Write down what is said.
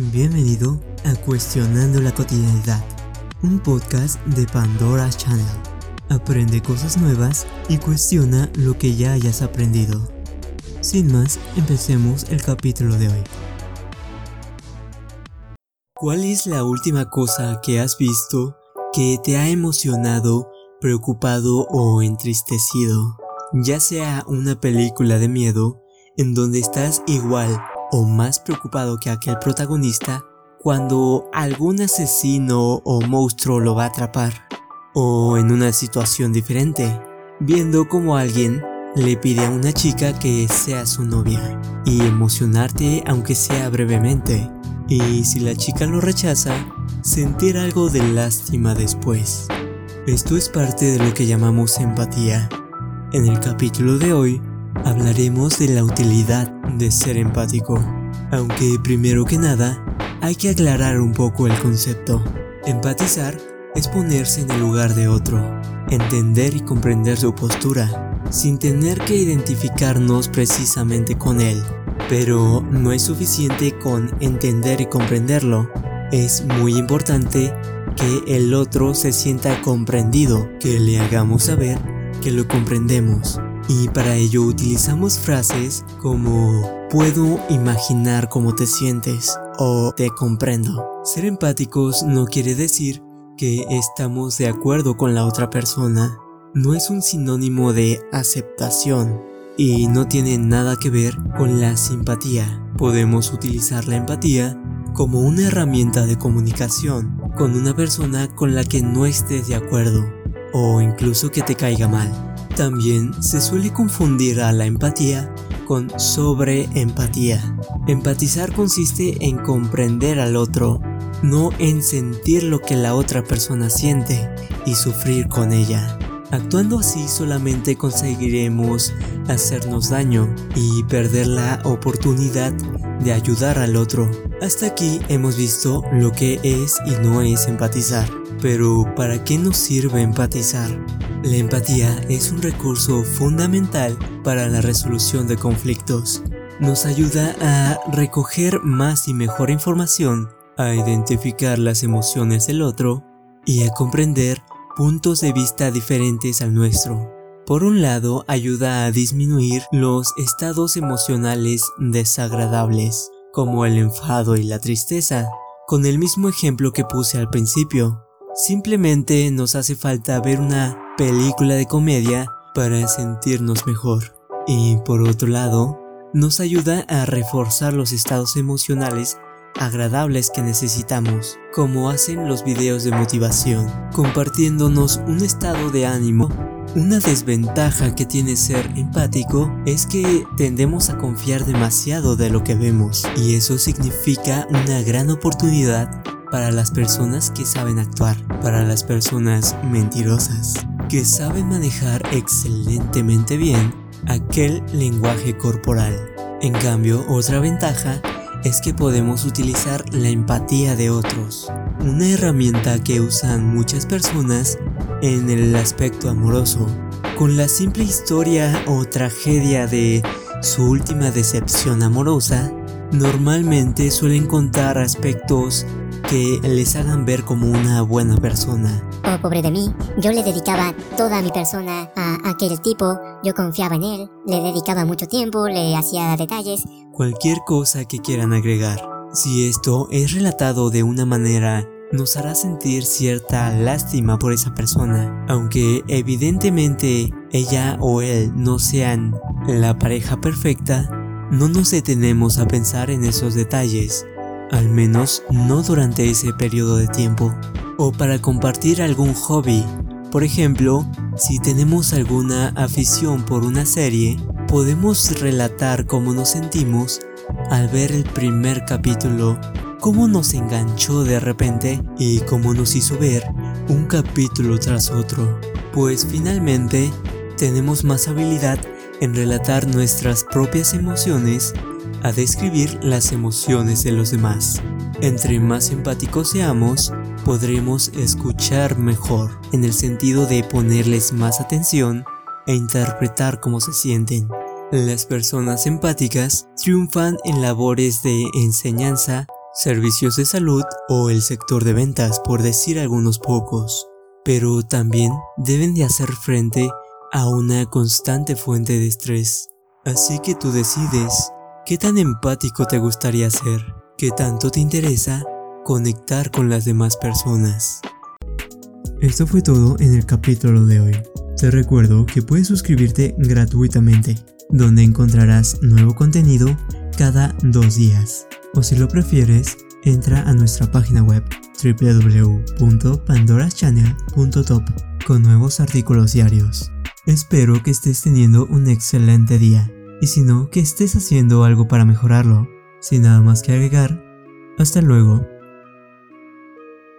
Bienvenido a Cuestionando la Cotidianidad, un podcast de Pandora Channel. Aprende cosas nuevas y cuestiona lo que ya hayas aprendido. Sin más, empecemos el capítulo de hoy. ¿Cuál es la última cosa que has visto que te ha emocionado, preocupado o entristecido? Ya sea una película de miedo, en donde estás igual o más preocupado que aquel protagonista cuando algún asesino o monstruo lo va a atrapar, o en una situación diferente, viendo como alguien le pide a una chica que sea su novia y emocionarte aunque sea brevemente, y si la chica lo rechaza, sentir algo de lástima después. Esto es parte de lo que llamamos empatía. En el capítulo de hoy hablaremos de la utilidad de ser empático. Aunque primero que nada, hay que aclarar un poco el concepto. Empatizar es ponerse en el lugar de otro, entender y comprender su postura, sin tener que identificarnos precisamente con él. Pero no es suficiente con entender y comprenderlo. Es muy importante que el otro se sienta comprendido, que le hagamos saber que lo comprendemos y para ello utilizamos frases como puedo imaginar cómo te sientes o te comprendo. Ser empáticos no quiere decir que estamos de acuerdo con la otra persona. No es un sinónimo de aceptación y no tiene nada que ver con la simpatía. Podemos utilizar la empatía como una herramienta de comunicación con una persona con la que no estés de acuerdo o incluso que te caiga mal. También se suele confundir a la empatía con sobreempatía. Empatizar consiste en comprender al otro, no en sentir lo que la otra persona siente y sufrir con ella. Actuando así solamente conseguiremos hacernos daño y perder la oportunidad de ayudar al otro. Hasta aquí hemos visto lo que es y no es empatizar. Pero ¿para qué nos sirve empatizar? La empatía es un recurso fundamental para la resolución de conflictos. Nos ayuda a recoger más y mejor información, a identificar las emociones del otro y a comprender puntos de vista diferentes al nuestro. Por un lado, ayuda a disminuir los estados emocionales desagradables, como el enfado y la tristeza, con el mismo ejemplo que puse al principio. Simplemente nos hace falta ver una película de comedia para sentirnos mejor. Y por otro lado, nos ayuda a reforzar los estados emocionales agradables que necesitamos, como hacen los videos de motivación, compartiéndonos un estado de ánimo. Una desventaja que tiene ser empático es que tendemos a confiar demasiado de lo que vemos y eso significa una gran oportunidad para las personas que saben actuar, para las personas mentirosas, que saben manejar excelentemente bien aquel lenguaje corporal. En cambio, otra ventaja es que podemos utilizar la empatía de otros, una herramienta que usan muchas personas en el aspecto amoroso. Con la simple historia o tragedia de su última decepción amorosa, normalmente suelen contar aspectos que les hagan ver como una buena persona. Oh, pobre de mí, yo le dedicaba toda mi persona a aquel tipo, yo confiaba en él, le dedicaba mucho tiempo, le hacía detalles. Cualquier cosa que quieran agregar. Si esto es relatado de una manera nos hará sentir cierta lástima por esa persona, aunque evidentemente ella o él no sean la pareja perfecta, no nos detenemos a pensar en esos detalles, al menos no durante ese periodo de tiempo, o para compartir algún hobby. Por ejemplo, si tenemos alguna afición por una serie, podemos relatar cómo nos sentimos al ver el primer capítulo, cómo nos enganchó de repente y cómo nos hizo ver un capítulo tras otro, pues finalmente tenemos más habilidad en relatar nuestras propias emociones a describir las emociones de los demás. Entre más empáticos seamos, podremos escuchar mejor, en el sentido de ponerles más atención e interpretar cómo se sienten. Las personas empáticas triunfan en labores de enseñanza servicios de salud o el sector de ventas, por decir algunos pocos. Pero también deben de hacer frente a una constante fuente de estrés. Así que tú decides qué tan empático te gustaría ser, qué tanto te interesa conectar con las demás personas. Esto fue todo en el capítulo de hoy. Te recuerdo que puedes suscribirte gratuitamente, donde encontrarás nuevo contenido cada dos días. O si lo prefieres, entra a nuestra página web www.pandoraschannel.top con nuevos artículos diarios. Espero que estés teniendo un excelente día y si no, que estés haciendo algo para mejorarlo. Sin nada más que agregar, hasta luego.